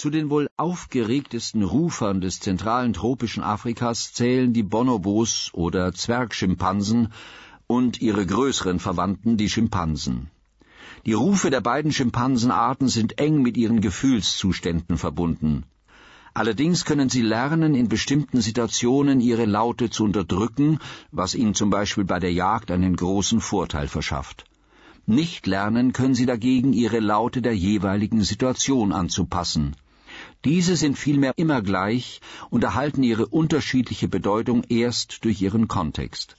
Zu den wohl aufgeregtesten Rufern des zentralen tropischen Afrikas zählen die Bonobos oder Zwergschimpansen und ihre größeren Verwandten, die Schimpansen. Die Rufe der beiden Schimpansenarten sind eng mit ihren Gefühlszuständen verbunden. Allerdings können sie lernen, in bestimmten Situationen ihre Laute zu unterdrücken, was ihnen zum Beispiel bei der Jagd einen großen Vorteil verschafft. Nicht lernen können sie dagegen, ihre Laute der jeweiligen Situation anzupassen. Diese sind vielmehr immer gleich und erhalten ihre unterschiedliche Bedeutung erst durch ihren Kontext.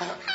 Okay.